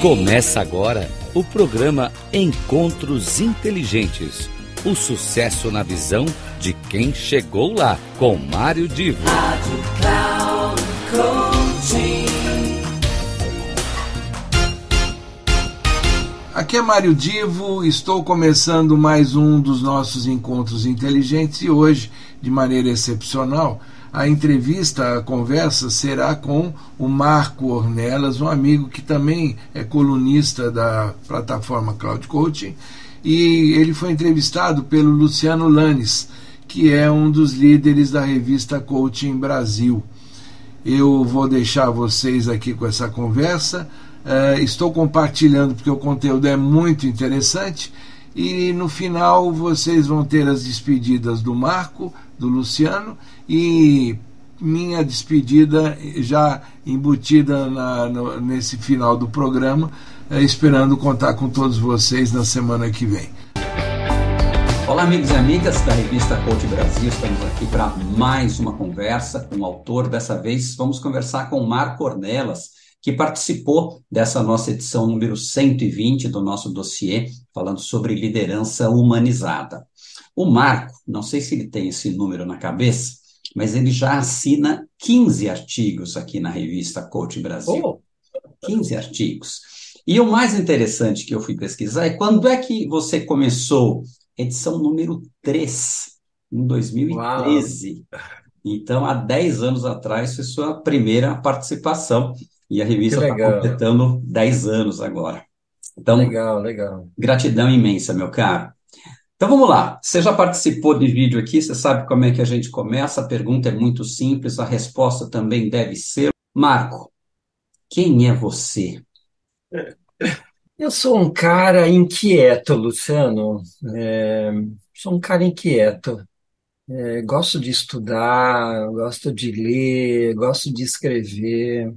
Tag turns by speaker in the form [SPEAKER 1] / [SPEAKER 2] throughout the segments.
[SPEAKER 1] Começa agora o programa Encontros Inteligentes. O sucesso na visão de quem chegou lá, com Mário Divo. Rádio Cloud
[SPEAKER 2] Aqui é Mário Divo, estou começando mais um dos nossos encontros inteligentes e hoje, de maneira excepcional, a entrevista, a conversa será com o Marco Ornelas, um amigo que também é colunista da plataforma Cloud Coaching, e ele foi entrevistado pelo Luciano Lanes, que é um dos líderes da revista Coaching Brasil. Eu vou deixar vocês aqui com essa conversa. Uh, estou compartilhando porque o conteúdo é muito interessante. E no final vocês vão ter as despedidas do Marco, do Luciano e minha despedida já embutida na, no, nesse final do programa, é, esperando contar com todos vocês na semana que vem.
[SPEAKER 3] Olá, amigos e amigas da revista Coach Brasil. Estamos aqui para mais uma conversa com o autor. Dessa vez, vamos conversar com Marco Ornelas, que participou dessa nossa edição número 120 do nosso dossiê, falando sobre liderança humanizada. O Marco, não sei se ele tem esse número na cabeça, mas ele já assina 15 artigos aqui na revista Coach Brasil. Oh. 15 artigos. E o mais interessante que eu fui pesquisar é quando é que você começou? Edição número 3, em 2013. Uau. Então, há 10 anos atrás foi sua primeira participação. E a revista está completando 10 anos agora. Então,
[SPEAKER 2] legal, legal.
[SPEAKER 3] Gratidão imensa, meu caro. Então vamos lá. Você já participou de vídeo aqui, você sabe como é que a gente começa. A pergunta é muito simples, a resposta também deve ser. Marco, quem é você?
[SPEAKER 4] Eu sou um cara inquieto, Luciano. É, sou um cara inquieto. É, gosto de estudar, gosto de ler, gosto de escrever.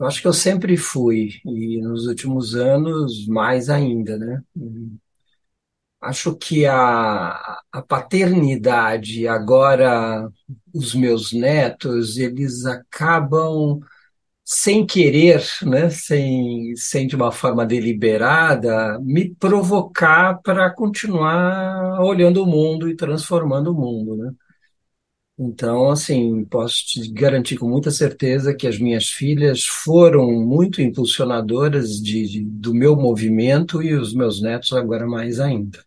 [SPEAKER 4] Eu acho que eu sempre fui, e nos últimos anos mais ainda, né? Acho que a, a paternidade, agora os meus netos, eles acabam sem querer, né, sem, sem de uma forma deliberada, me provocar para continuar olhando o mundo e transformando o mundo, né? Então, assim, posso te garantir com muita certeza que as minhas filhas foram muito impulsionadoras de, de do meu movimento e os meus netos agora mais ainda.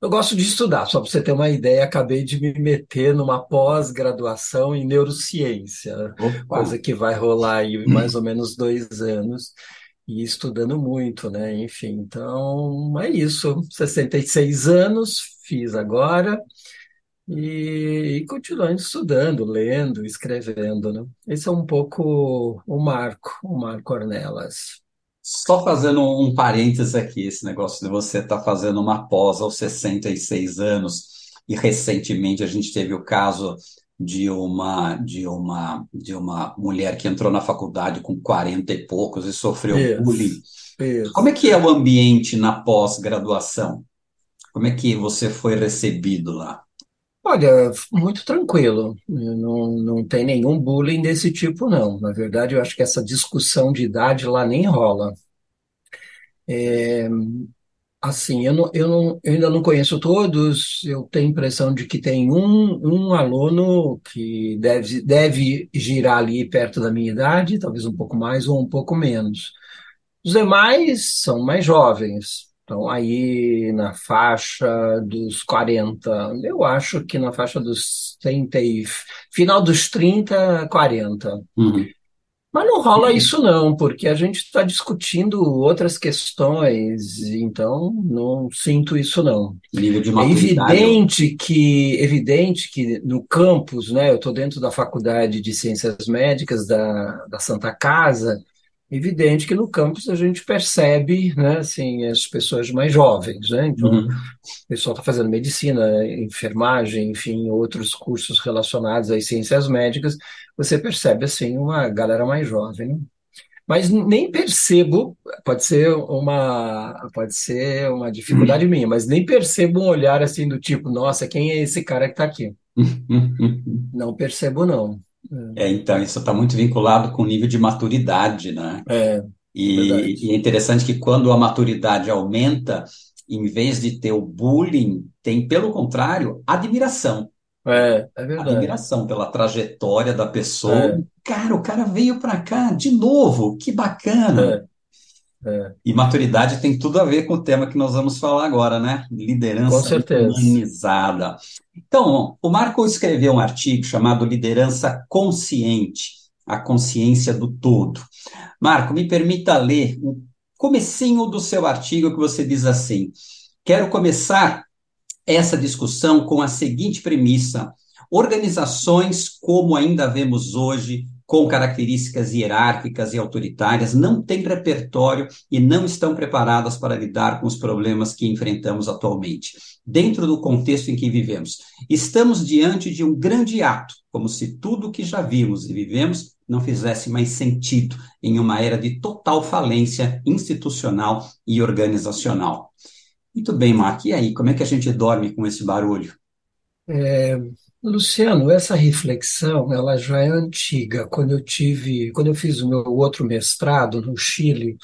[SPEAKER 4] Eu gosto de estudar, só para você ter uma ideia, acabei de me meter numa pós-graduação em neurociência, Opa. coisa que vai rolar aí mais ou menos dois anos, e estudando muito, né? Enfim, então é isso. 66 anos, fiz agora, e, e continuando estudando, lendo, escrevendo, né? Esse é um pouco o Marco, o Marco Ornelas.
[SPEAKER 3] Só fazendo um parênteses aqui, esse negócio de você estar tá fazendo uma pós aos 66 anos, e recentemente a gente teve o caso de uma de uma de uma mulher que entrou na faculdade com 40 e poucos e sofreu isso, bullying. Isso. Como é que é o ambiente na pós-graduação? Como é que você foi recebido lá?
[SPEAKER 4] Olha, muito tranquilo. Não, não tem nenhum bullying desse tipo, não. Na verdade, eu acho que essa discussão de idade lá nem rola. É, assim, eu, não, eu, não, eu ainda não conheço todos, eu tenho a impressão de que tem um, um aluno que deve, deve girar ali perto da minha idade, talvez um pouco mais ou um pouco menos. Os demais são mais jovens, então, aí na faixa dos 40, eu acho que na faixa dos 30 e final dos 30, 40. Uhum. Mas não rola isso não, porque a gente está discutindo outras questões, então não sinto isso não. É evidente que, evidente que no campus, né, eu estou dentro da Faculdade de Ciências Médicas da, da Santa Casa, evidente que no campus a gente percebe, né, assim, as pessoas mais jovens, né? Então, uhum. o pessoal está fazendo medicina, enfermagem, enfim, outros cursos relacionados às ciências médicas, você percebe, assim, uma galera mais jovem. Né? Mas nem percebo, pode ser uma, pode ser uma dificuldade uhum. minha, mas nem percebo um olhar assim do tipo, nossa, quem é esse cara que está aqui? não percebo, não.
[SPEAKER 3] É, então, isso está muito vinculado com o nível de maturidade, né?
[SPEAKER 4] É,
[SPEAKER 3] E, e, é interessante que quando a maturidade aumenta, em vez de ter o bullying, tem, pelo contrário, admiração.
[SPEAKER 4] É, é verdade.
[SPEAKER 3] Admiração pela trajetória da pessoa. É. Cara, o cara veio para cá de novo, que bacana. É. E maturidade tem tudo a ver com o tema que nós vamos falar agora, né? Liderança humanizada. Então, o Marco escreveu um artigo chamado Liderança Consciente, a consciência do todo. Marco, me permita ler o comecinho do seu artigo que você diz assim: Quero começar essa discussão com a seguinte premissa: organizações como ainda vemos hoje, com características hierárquicas e autoritárias, não têm repertório e não estão preparadas para lidar com os problemas que enfrentamos atualmente, dentro do contexto em que vivemos. Estamos diante de um grande ato, como se tudo o que já vimos e vivemos não fizesse mais sentido em uma era de total falência institucional e organizacional. Muito bem, Mark. E aí, como é que a gente dorme com esse barulho?
[SPEAKER 4] É, Luciano, essa reflexão ela já é antiga. Quando eu tive, quando eu fiz o meu outro mestrado no Chile,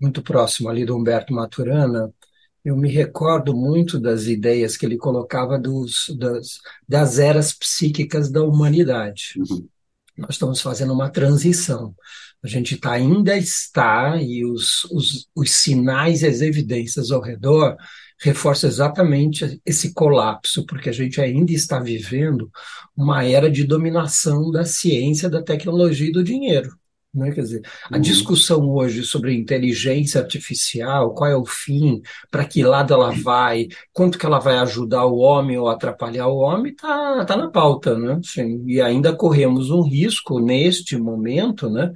[SPEAKER 4] muito próximo ali do Humberto Maturana, eu me recordo muito das ideias que ele colocava dos, das, das eras psíquicas da humanidade. Uhum. Nós estamos fazendo uma transição. A gente tá, ainda está, e os, os, os sinais e as evidências ao redor reforçam exatamente esse colapso, porque a gente ainda está vivendo uma era de dominação da ciência, da tecnologia e do dinheiro. Né? Quer dizer, a uhum. discussão hoje sobre inteligência artificial, qual é o fim, para que lado ela vai, quanto que ela vai ajudar o homem ou atrapalhar o homem, está tá na pauta. Né? Assim, e ainda corremos um risco neste momento, né?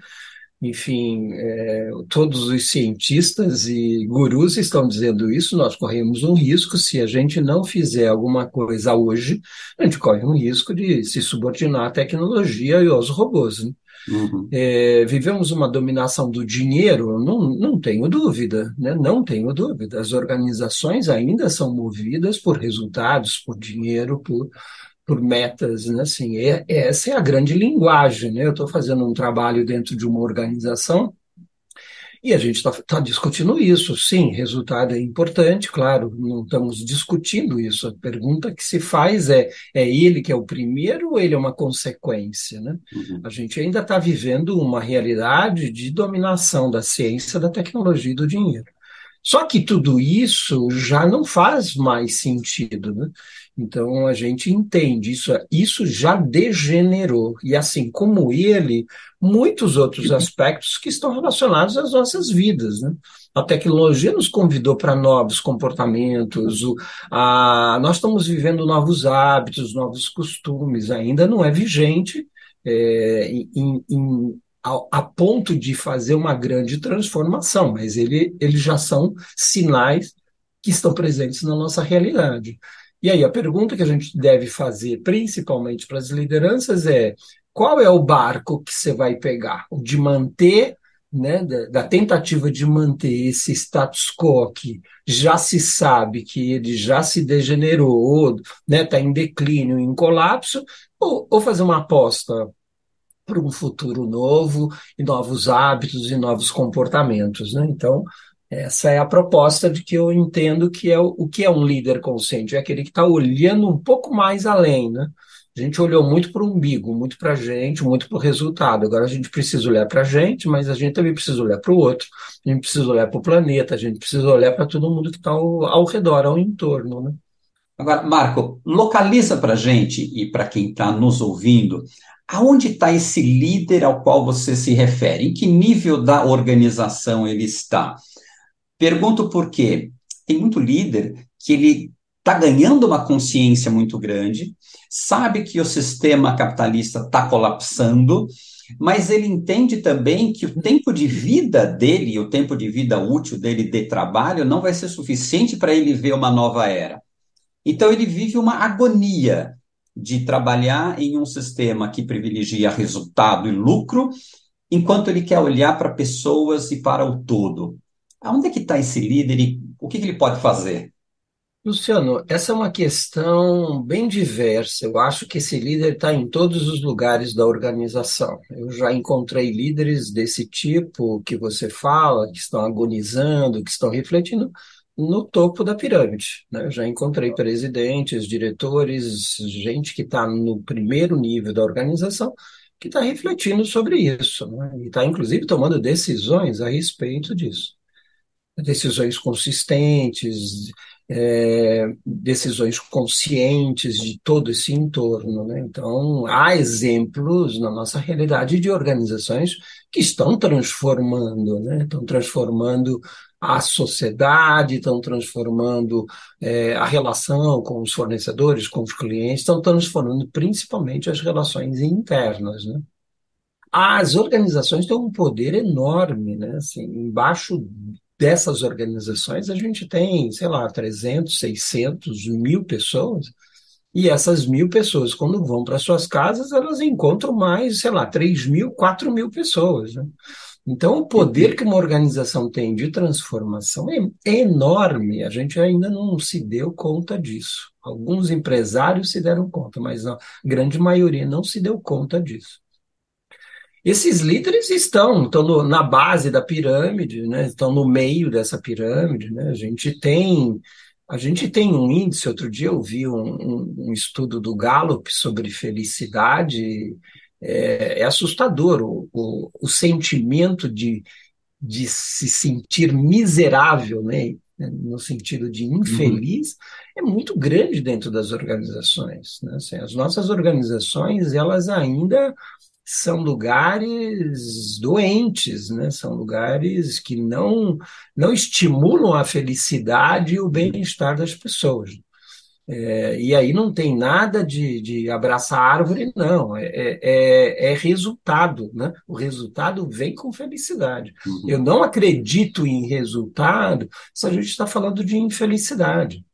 [SPEAKER 4] Enfim, é, todos os cientistas e gurus estão dizendo isso, nós corremos um risco, se a gente não fizer alguma coisa hoje, a gente corre um risco de se subordinar à tecnologia e aos robôs. Né? Uhum. É, vivemos uma dominação do dinheiro? Não, não tenho dúvida, né? não tenho dúvida. As organizações ainda são movidas por resultados, por dinheiro, por por metas, né? Assim, é, essa é a grande linguagem, né? Eu estou fazendo um trabalho dentro de uma organização e a gente está tá discutindo isso. Sim, resultado é importante, claro, não estamos discutindo isso. A pergunta que se faz é: é ele que é o primeiro ou ele é uma consequência? Né? Uhum. A gente ainda está vivendo uma realidade de dominação da ciência, da tecnologia e do dinheiro. Só que tudo isso já não faz mais sentido. Né? Então a gente entende isso, isso já degenerou. E assim como ele, muitos outros aspectos que estão relacionados às nossas vidas. Né? A tecnologia nos convidou para novos comportamentos, o, a, nós estamos vivendo novos hábitos, novos costumes, ainda não é vigente é, em, em, a, a, ponto de fazer uma grande transformação, mas ele, eles já são sinais que estão presentes na nossa realidade. E aí, a pergunta que a gente deve fazer, principalmente para as lideranças, é: qual é o barco que você vai pegar? O de manter, né, da, da tentativa de manter esse status quo que já se sabe que ele já se degenerou, está né, tá em declínio, em colapso, ou, ou fazer uma aposta para um futuro novo e novos hábitos e novos comportamentos, né? Então, essa é a proposta de que eu entendo que é o, o que é um líder consciente, é aquele que está olhando um pouco mais além, né? A gente olhou muito para o umbigo, muito para a gente, muito para o resultado. Agora a gente precisa olhar para a gente, mas a gente também precisa olhar para o outro, a gente precisa olhar para o planeta, a gente precisa olhar para todo mundo que está ao, ao redor, ao entorno, né?
[SPEAKER 3] Agora, Marco, localiza para a gente e para quem está nos ouvindo, aonde está esse líder ao qual você se refere? Em que nível da organização ele está? Pergunto por quê. Tem muito líder que ele está ganhando uma consciência muito grande, sabe que o sistema capitalista está colapsando, mas ele entende também que o tempo de vida dele, o tempo de vida útil dele de trabalho, não vai ser suficiente para ele ver uma nova era. Então ele vive uma agonia de trabalhar em um sistema que privilegia resultado e lucro, enquanto ele quer olhar para pessoas e para o todo. Aonde é que está esse líder e o que, que ele pode fazer?
[SPEAKER 4] Luciano, essa é uma questão bem diversa. Eu acho que esse líder está em todos os lugares da organização. Eu já encontrei líderes desse tipo que você fala, que estão agonizando, que estão refletindo no topo da pirâmide. Né? Eu já encontrei presidentes, diretores, gente que está no primeiro nível da organização que está refletindo sobre isso, né? e está inclusive tomando decisões a respeito disso decisões consistentes, é, decisões conscientes de todo esse entorno. Né? Então, há exemplos na nossa realidade de organizações que estão transformando, né? estão transformando a sociedade, estão transformando é, a relação com os fornecedores, com os clientes, estão transformando principalmente as relações internas. Né? As organizações têm um poder enorme, né? Assim, embaixo dessas organizações, a gente tem, sei lá, 300, 600, mil pessoas, e essas mil pessoas, quando vão para suas casas, elas encontram mais, sei lá, 3 mil, 4 mil pessoas. Né? Então, o poder que uma organização tem de transformação é, é enorme, a gente ainda não se deu conta disso. Alguns empresários se deram conta, mas a grande maioria não se deu conta disso. Esses líderes estão, estão no, na base da pirâmide, né? estão no meio dessa pirâmide. Né? A gente tem a gente tem um índice, outro dia eu vi um, um, um estudo do Gallup sobre felicidade, é, é assustador o, o, o, sentimento de, de se sentir miserável, né? no sentido de infeliz, uhum. é muito grande dentro das organizações. Né? Assim, as nossas organizações, elas ainda são lugares doentes, né? São lugares que não não estimulam a felicidade e o bem-estar das pessoas. É, e aí não tem nada de, de abraçar árvore, não. É, é, é, é resultado, né? O resultado vem com felicidade. Uhum. Eu não acredito em resultado se a gente está falando de infelicidade.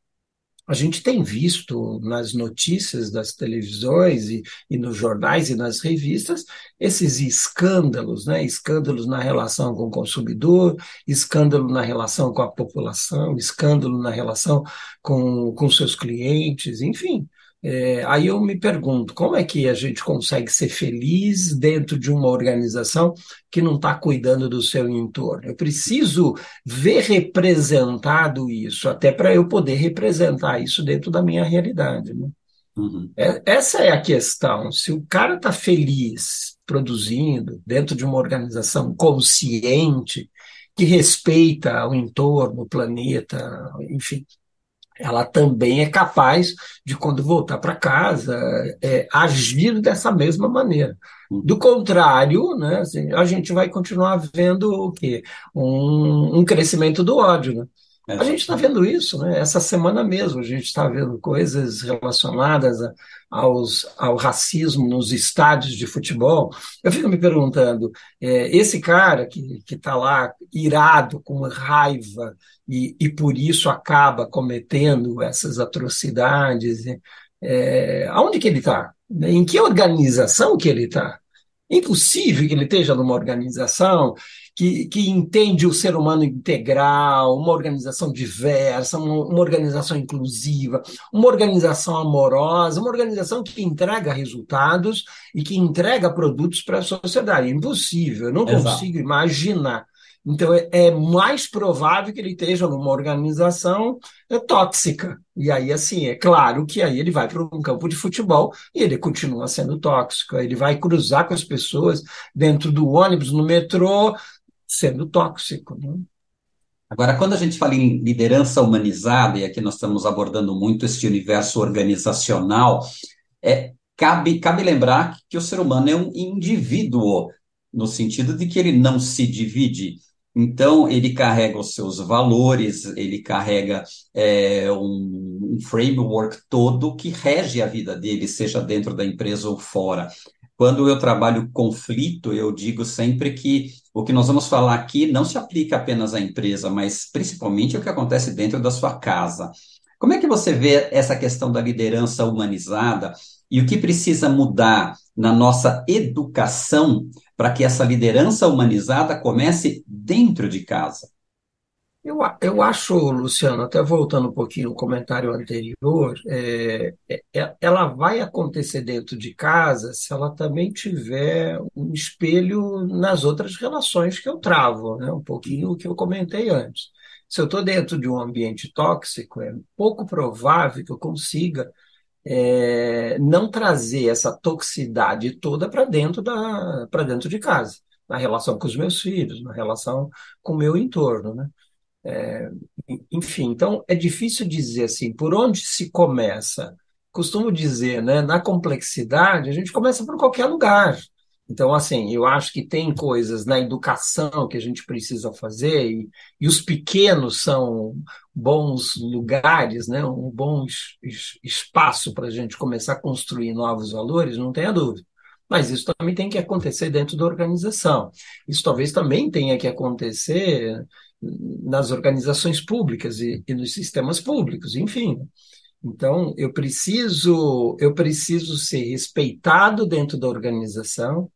[SPEAKER 4] A gente tem visto nas notícias das televisões e, e, nos jornais e nas revistas esses escândalos, né? escândalos na relação com o consumidor, escândalo na relação com a população, escândalo na relação com, com seus clientes, enfim. É, aí eu me pergunto, como é que a gente consegue ser feliz dentro de uma organização que não está cuidando do seu entorno? Eu preciso ver representado isso, até para eu poder representar isso dentro da minha realidade. Né? Uhum. É, essa é a questão. Se o cara está feliz produzindo dentro de uma organização consciente, que respeita o entorno, o planeta, enfim, ela também é capaz de, quando voltar para casa, é, agir dessa mesma maneira. Uhum. Do contrário, né, assim, a gente vai continuar vendo o quê? Um, um crescimento do ódio. Né? É. A gente está vendo isso, né? Essa semana mesmo a gente está vendo coisas relacionadas a, aos, ao racismo nos estádios de futebol. Eu fico me perguntando, é, esse cara que está lá irado, com raiva, e, e por isso acaba cometendo essas atrocidades, é, aonde que ele está? Em que organização que ele está? É impossível que ele esteja numa organização que, que entende o ser humano integral, uma organização diversa, uma, uma organização inclusiva, uma organização amorosa, uma organização que entrega resultados e que entrega produtos para a sociedade. É impossível, eu não Exato. consigo imaginar então, é, é, mais provável que ele esteja numa organização é, tóxica. E aí, assim, é claro que aí ele vai para um campo de futebol e ele continua sendo tóxico. Ele vai cruzar com as pessoas dentro do ônibus, no metrô, sendo tóxico. Né?
[SPEAKER 3] Agora, quando a gente fala em liderança humanizada, e aqui nós estamos abordando muito este universo organizacional, é, cabe, cabe lembrar que o ser humano é um indivíduo, no sentido de que ele não se divide então, ele carrega os seus valores, ele carrega é, um, um framework todo que rege a vida dele, seja dentro da empresa ou fora. Quando eu trabalho conflito, eu digo sempre que o que nós vamos falar aqui não se aplica apenas à empresa, mas principalmente o que acontece dentro da sua casa. Como é que você vê essa questão da liderança humanizada e o que precisa mudar na nossa educação para que essa liderança humanizada comece dentro de casa?
[SPEAKER 4] Eu, eu acho, Luciano, até voltando um pouquinho ao comentário anterior, é, é, é, ela vai acontecer dentro de casa se ela também tiver um espelho nas outras relações que eu travo, né? um pouquinho o que eu comentei antes. Se eu estou dentro de um ambiente tóxico, é pouco provável que eu consiga é, não trazer essa toxicidade toda para dentro, da, dentro de casa, na relação com os meus filhos, na relação com o meu entorno. Né? É, enfim, então é difícil dizer assim, por onde se começa? Costumo dizer, né, na complexidade, a gente começa por qualquer lugar. Então, assim, eu acho que tem coisas na educação que a gente precisa fazer, e, e os pequenos são bons lugares, né, um bom es, espaço para a gente começar a construir novos valores, não tenha dúvida. Mas isso também tem que acontecer dentro da organização. Isso talvez também tenha que acontecer nas organizações públicas e, e nos sistemas públicos, enfim. Então, eu preciso, eu preciso ser respeitado dentro da organização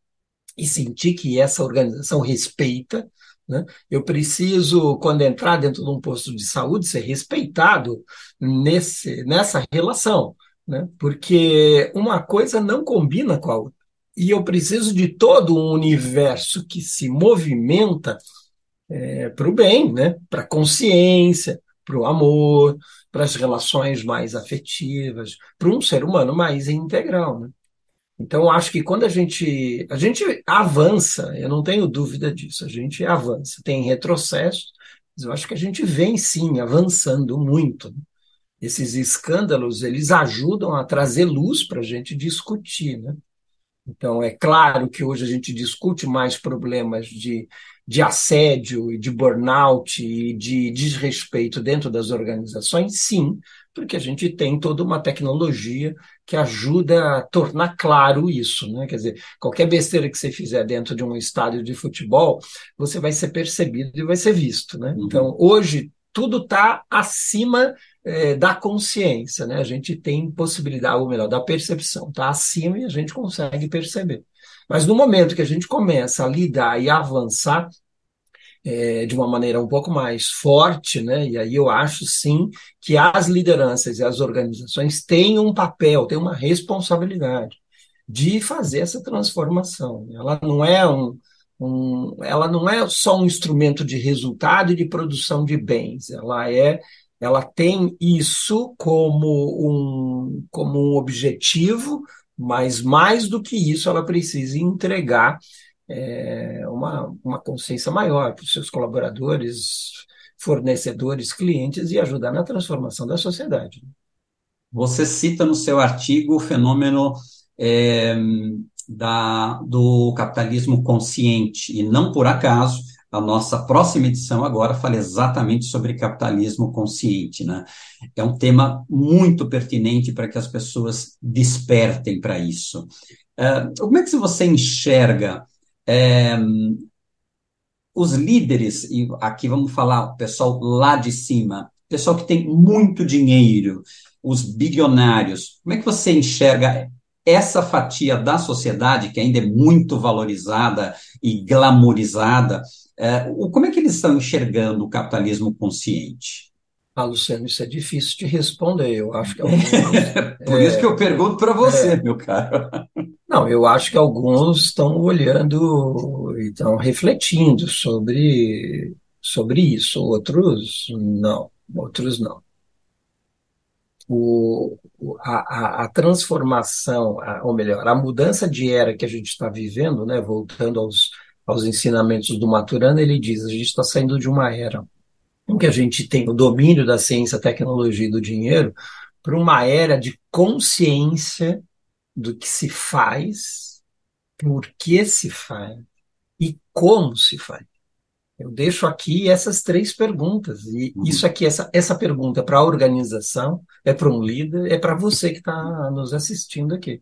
[SPEAKER 4] e sentir que essa organização respeita. Né? Eu preciso, quando entrar dentro de um posto de saúde, ser respeitado nesse, nessa relação, né? porque uma coisa não combina com a outra. E eu preciso de todo um universo que se movimenta é, para o bem, né? para a consciência, para o amor, para as relações mais afetivas, para um ser humano mais integral. Né? Então, acho que quando a gente, a gente avança, eu não tenho dúvida disso, a gente avança, tem retrocesso, mas eu acho que a gente vem sim avançando muito. Né? Esses escândalos, eles ajudam a trazer luz para a gente discutir, né? Então, é claro que hoje a gente discute mais problemas de de assédio de burnout e de desrespeito dentro das organizações? Sim, porque a gente tem toda uma tecnologia que ajuda a tornar claro isso, né? Quer dizer, qualquer besteira que você fizer dentro de um estádio de futebol, você vai ser percebido e vai ser visto, né? Uhum. Então, hoje tudo está acima é, da consciência, né? A gente tem possibilidade, ou melhor, da percepção, está acima e a gente consegue perceber. Mas no momento que a gente começa a lidar e a avançar é, de uma maneira um pouco mais forte, né? E aí eu acho sim que as lideranças e as organizações têm um papel, têm uma responsabilidade de fazer essa transformação. Ela não é um, um, ela não é só um instrumento de resultado e de produção de bens. Ela é ela tem isso como um, como um objetivo mas mais do que isso, ela precisa entregar é, uma, uma consciência maior para os seus colaboradores, fornecedores, clientes e ajudar na transformação da sociedade.
[SPEAKER 3] Você cita no seu artigo o fenômeno é, da, do capitalismo consciente, e não por acaso a nossa próxima edição agora fala exatamente sobre capitalismo consciente, né? É um tema muito pertinente para que as pessoas despertem para isso. Uh, como é que você enxerga é, os líderes, e aqui vamos falar o pessoal lá de cima, pessoal que tem muito dinheiro, os bilionários, como é que você enxerga essa fatia da sociedade, que ainda é muito valorizada e glamorizada, é, como é que eles estão enxergando o capitalismo consciente?
[SPEAKER 4] Ah, Luciano, isso é difícil de responder. Eu acho que
[SPEAKER 3] alguns, Por é, isso que eu pergunto para você, é, meu caro.
[SPEAKER 4] Não, eu acho que alguns estão olhando e estão refletindo sobre, sobre isso, outros não, outros não. O, a, a, transformação, a, ou melhor, a mudança de era que a gente está vivendo, né, voltando aos, aos ensinamentos do Maturana, ele diz: a gente está saindo de uma era em que a gente tem o domínio da ciência, tecnologia e do dinheiro para uma era de consciência do que se faz, por que se faz e como se faz. Eu deixo aqui essas três perguntas. E uhum. isso aqui, essa, essa pergunta é para a organização, é para um líder, é para você que está nos assistindo aqui.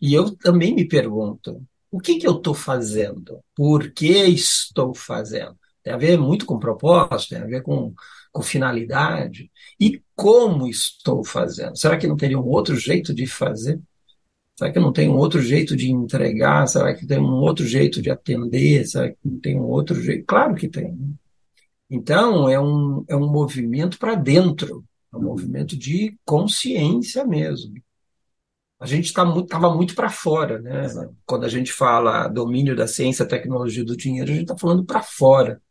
[SPEAKER 4] E eu também me pergunto: o que, que eu estou fazendo? Por que estou fazendo? Tem a ver muito com propósito, tem a ver com, com finalidade. E como estou fazendo? Será que não teria um outro jeito de fazer? Será que não tem um outro jeito de entregar? Será que tem um outro jeito de atender? Será que não tem um outro jeito? Claro que tem. Né? Então, é um, é um movimento para dentro, é um movimento de consciência mesmo. A gente estava tá muito, muito para fora, né? Quando a gente fala domínio da ciência, tecnologia do dinheiro, a gente está falando para fora.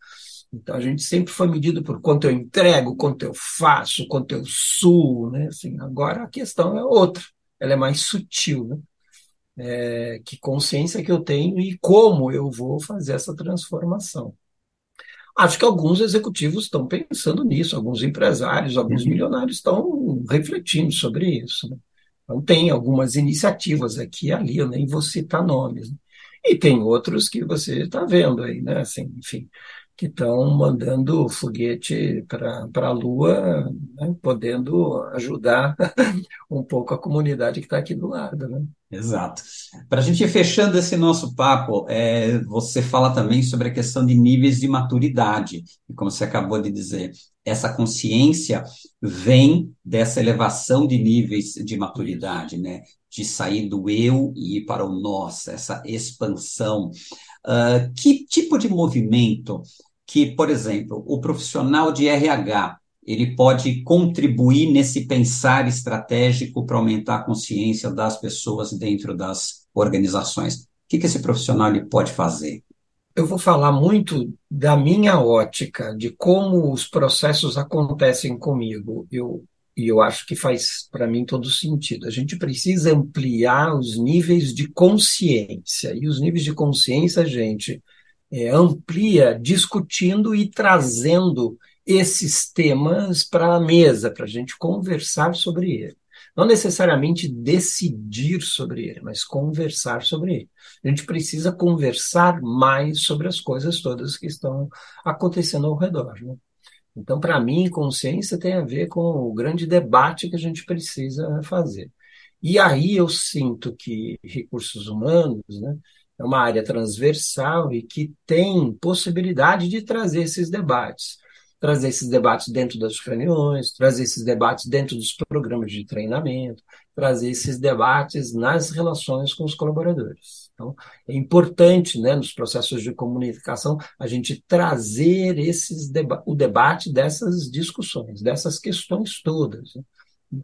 [SPEAKER 4] Então a gente sempre foi medido por quanto eu entrego, quanto eu faço, quanto eu suo, né? Assim, agora a questão é outra, ela é mais sutil, né? É, que consciência que eu tenho e como eu vou fazer essa transformação. Acho que alguns executivos estão pensando nisso, alguns empresários, alguns uhum. milionários estão refletindo sobre isso. Né? Então, tem algumas iniciativas aqui e ali, eu nem vou citar nomes. Né? E tem outros que você está vendo aí, né? Assim, enfim, que estão mandando foguete para a Lua, né, podendo ajudar um pouco a comunidade que está aqui do lado. Né?
[SPEAKER 3] Exato. Para a gente ir fechando esse nosso papo, é, você fala também sobre a questão de níveis de maturidade. E como você acabou de dizer, essa consciência vem dessa elevação de níveis de maturidade, né? de sair do eu e ir para o nós, essa expansão. Uh, que tipo de movimento que, por exemplo, o profissional de RH ele pode contribuir nesse pensar estratégico para aumentar a consciência das pessoas dentro das organizações? O que, que esse profissional ele pode fazer?
[SPEAKER 4] Eu vou falar muito da minha ótica, de como os processos acontecem comigo. Eu, e eu acho que faz, para mim, todo sentido. A gente precisa ampliar os níveis de consciência. E os níveis de consciência, gente, é, amplia discutindo e trazendo esses temas para a mesa, para a gente conversar sobre ele. Não necessariamente decidir sobre ele, mas conversar sobre ele. A gente precisa conversar mais sobre as coisas todas que estão acontecendo ao redor. Né? Então, para mim, consciência tem a ver com o grande debate que a gente precisa fazer. E aí eu sinto que recursos humanos, né, é uma área transversal e que tem possibilidade de trazer esses debates. Trazer esses debates dentro das reuniões, trazer esses debates dentro dos programas de treinamento, trazer esses debates nas relações com os colaboradores. Então, é importante, né, nos processos de comunicação, a gente trazer esses deba o debate dessas discussões, dessas questões todas. Né?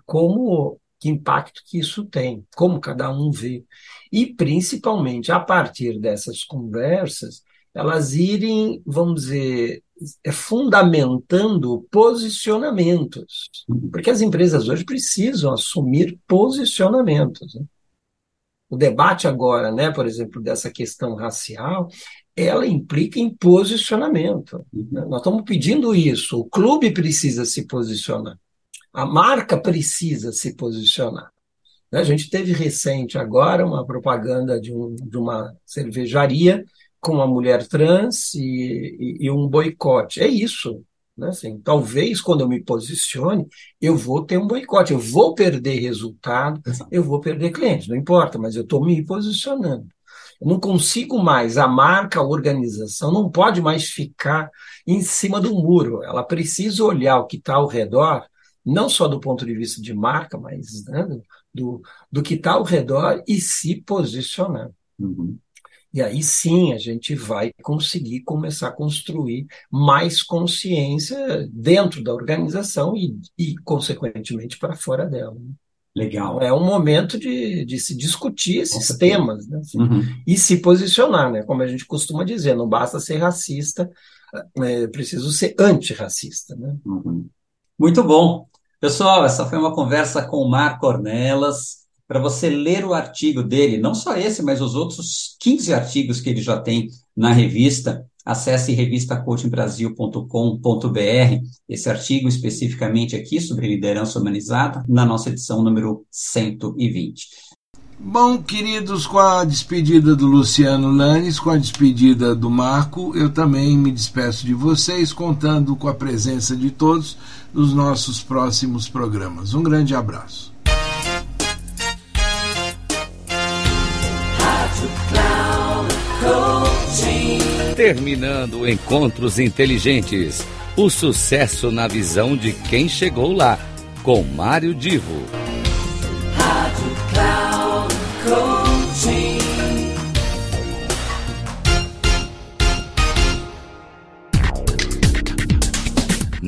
[SPEAKER 4] Como que impacto que isso tem, como cada um vê. E, principalmente, a partir dessas conversas, elas irem, vamos dizer, é, fundamentando posicionamentos. Porque as empresas hoje precisam assumir posicionamentos. Né? O debate agora, né, por exemplo, dessa questão racial, ela implica em posicionamento. Né? Nós estamos pedindo isso, o clube precisa se posicionar. A marca precisa se posicionar. A gente teve recente agora uma propaganda de, um, de uma cervejaria com uma mulher trans e, e, e um boicote. É isso. Né? Assim, talvez quando eu me posicione, eu vou ter um boicote, eu vou perder resultado, eu vou perder clientes, não importa, mas eu estou me posicionando. Eu não consigo mais, a marca, a organização não pode mais ficar em cima do muro, ela precisa olhar o que está ao redor não só do ponto de vista de marca, mas né, do, do que está ao redor e se posicionar. Uhum. E aí sim a gente vai conseguir começar a construir mais consciência dentro da organização e, e consequentemente, para fora dela. Né?
[SPEAKER 3] Legal.
[SPEAKER 4] É um momento de, de se discutir esses temas né? Assim, uhum. e se posicionar, né? como a gente costuma dizer, não basta ser racista, é preciso ser antirracista. Né?
[SPEAKER 3] Uhum. Muito bom. Pessoal, essa foi uma conversa com o Marco Ornelas. Para você ler o artigo dele, não só esse, mas os outros 15 artigos que ele já tem na revista, acesse revistacoachingbrasil.com.br. Esse artigo especificamente aqui sobre liderança humanizada, na nossa edição número 120.
[SPEAKER 2] Bom, queridos, com a despedida do Luciano Lanes, com a despedida do Marco, eu também me despeço de vocês, contando com a presença de todos nos nossos próximos programas. Um grande abraço.
[SPEAKER 1] Terminando Encontros Inteligentes. O sucesso na visão de quem chegou lá, com Mário Divo.